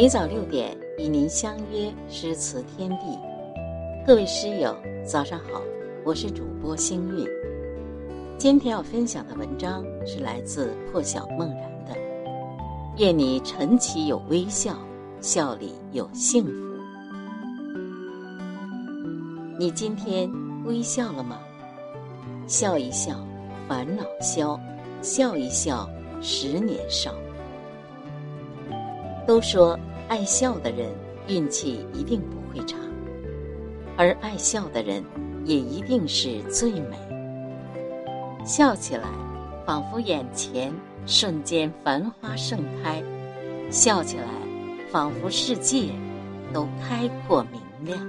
每早六点与您相约诗词天地，各位诗友早上好，我是主播星韵。今天要分享的文章是来自破晓梦然的《愿你晨起有微笑，笑里有幸福》。你今天微笑了吗？笑一笑，烦恼消；笑一笑，十年少。都说爱笑的人运气一定不会差，而爱笑的人也一定是最美。笑起来，仿佛眼前瞬间繁花盛开；笑起来，仿佛世界都开阔明亮。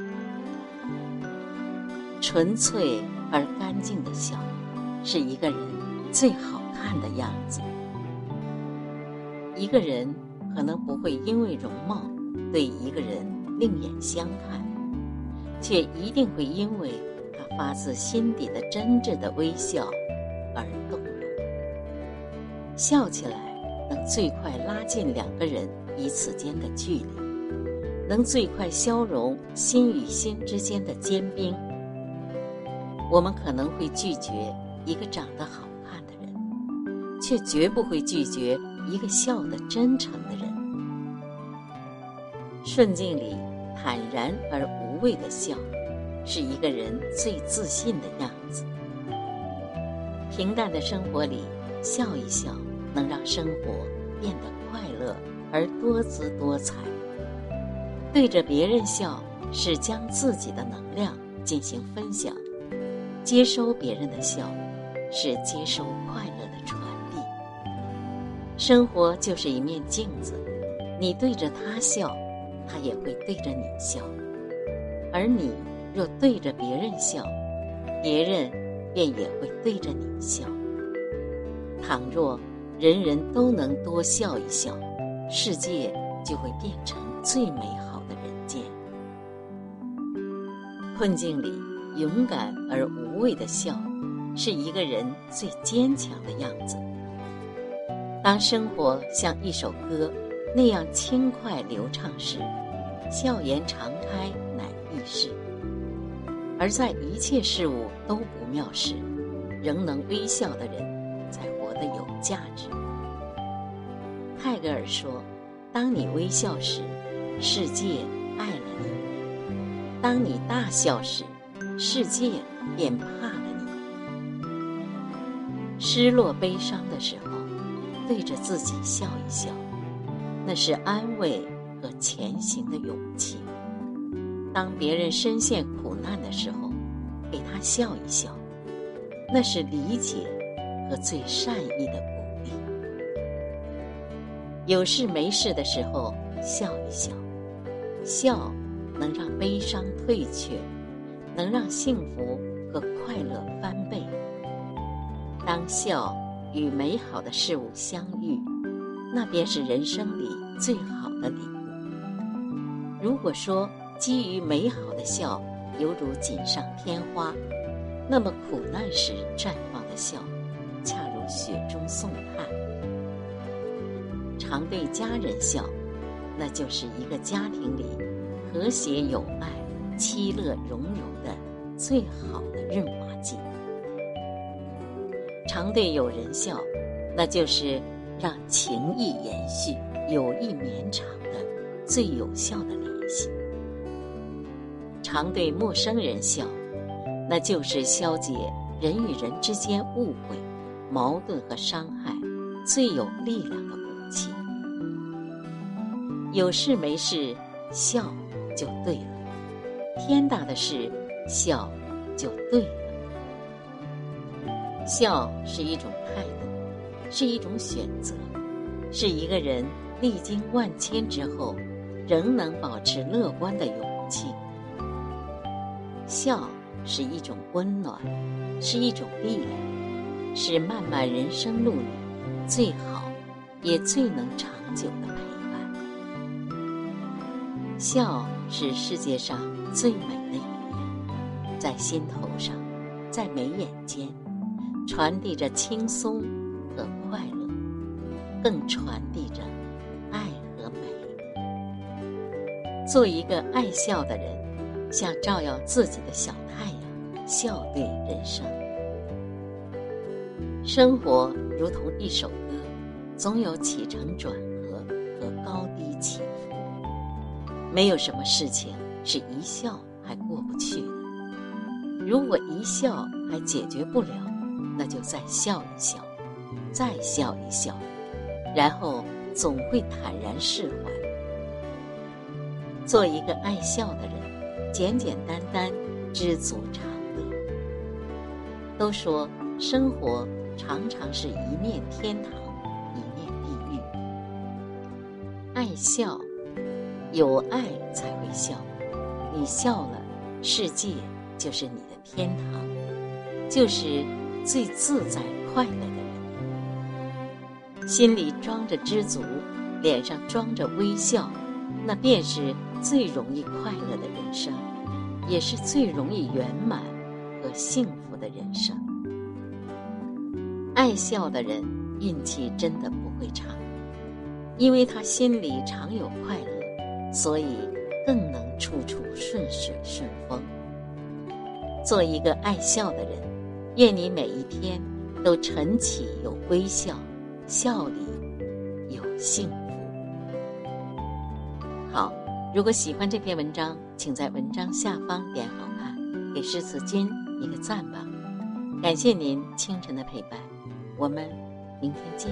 纯粹而干净的笑，是一个人最好看的样子。一个人。可能不会因为容貌对一个人另眼相看，却一定会因为他发自心底的真挚的微笑而动容。笑起来能最快拉近两个人彼此间的距离，能最快消融心与心之间的坚冰。我们可能会拒绝一个长得好看的人，却绝不会拒绝。一个笑得真诚的人，顺境里坦然而无畏的笑，是一个人最自信的样子。平淡的生活里，笑一笑，能让生活变得快乐而多姿多彩。对着别人笑，是将自己的能量进行分享；接收别人的笑，是接收快乐的传。生活就是一面镜子，你对着他笑，他也会对着你笑；而你若对着别人笑，别人便也会对着你笑。倘若人人都能多笑一笑，世界就会变成最美好的人间。困境里勇敢而无畏的笑，是一个人最坚强的样子。当生活像一首歌那样轻快流畅时，笑颜常开乃易事；而在一切事物都不妙时，仍能微笑的人，才活得有价值。泰戈尔说：“当你微笑时，世界爱了你；当你大笑时，世界便怕了你。失落悲伤的时候。”对着自己笑一笑，那是安慰和前行的勇气。当别人深陷苦难的时候，给他笑一笑，那是理解和最善意的鼓励。有事没事的时候笑一笑，笑能让悲伤退却，能让幸福和快乐翻倍。当笑。与美好的事物相遇，那便是人生里最好的礼物。如果说基于美好的笑犹如锦上添花，那么苦难时绽放的笑，恰如雪中送炭。常对家人笑，那就是一个家庭里和谐有爱、其乐融融的最好的润滑剂。常对友人笑，那就是让情谊延续、友谊绵长的最有效的联系；常对陌生人笑，那就是消解人与人之间误会、矛盾和伤害最有力量的武器。有事没事笑就对了，天大的事笑就对了。笑是一种态度，是一种选择，是一个人历经万千之后，仍能保持乐观的勇气。笑是一种温暖，是一种力量，是漫漫人生路里最好也最能长久的陪伴。笑是世界上最美的语言，在心头上，在眉眼间。传递着轻松和快乐，更传递着爱和美。做一个爱笑的人，像照耀自己的小太阳，笑对人生。生活如同一首歌，总有起承转合和高低起伏。没有什么事情是一笑还过不去的。如果一笑还解决不了，那就再笑一笑，再笑一笑，然后总会坦然释怀。做一个爱笑的人，简简单单，知足常乐。都说生活常常是一面天堂，一面地狱。爱笑，有爱才会笑。你笑了，世界就是你的天堂，就是最自在快乐的人。心里装着知足，脸上装着微笑。那便是最容易快乐的人生，也是最容易圆满和幸福的人生。爱笑的人运气真的不会差，因为他心里常有快乐，所以更能处处顺水顺风。做一个爱笑的人，愿你每一天都晨起有微笑，笑里有幸福。好，如果喜欢这篇文章，请在文章下方点好看，给诗词君一个赞吧。感谢您清晨的陪伴，我们明天见。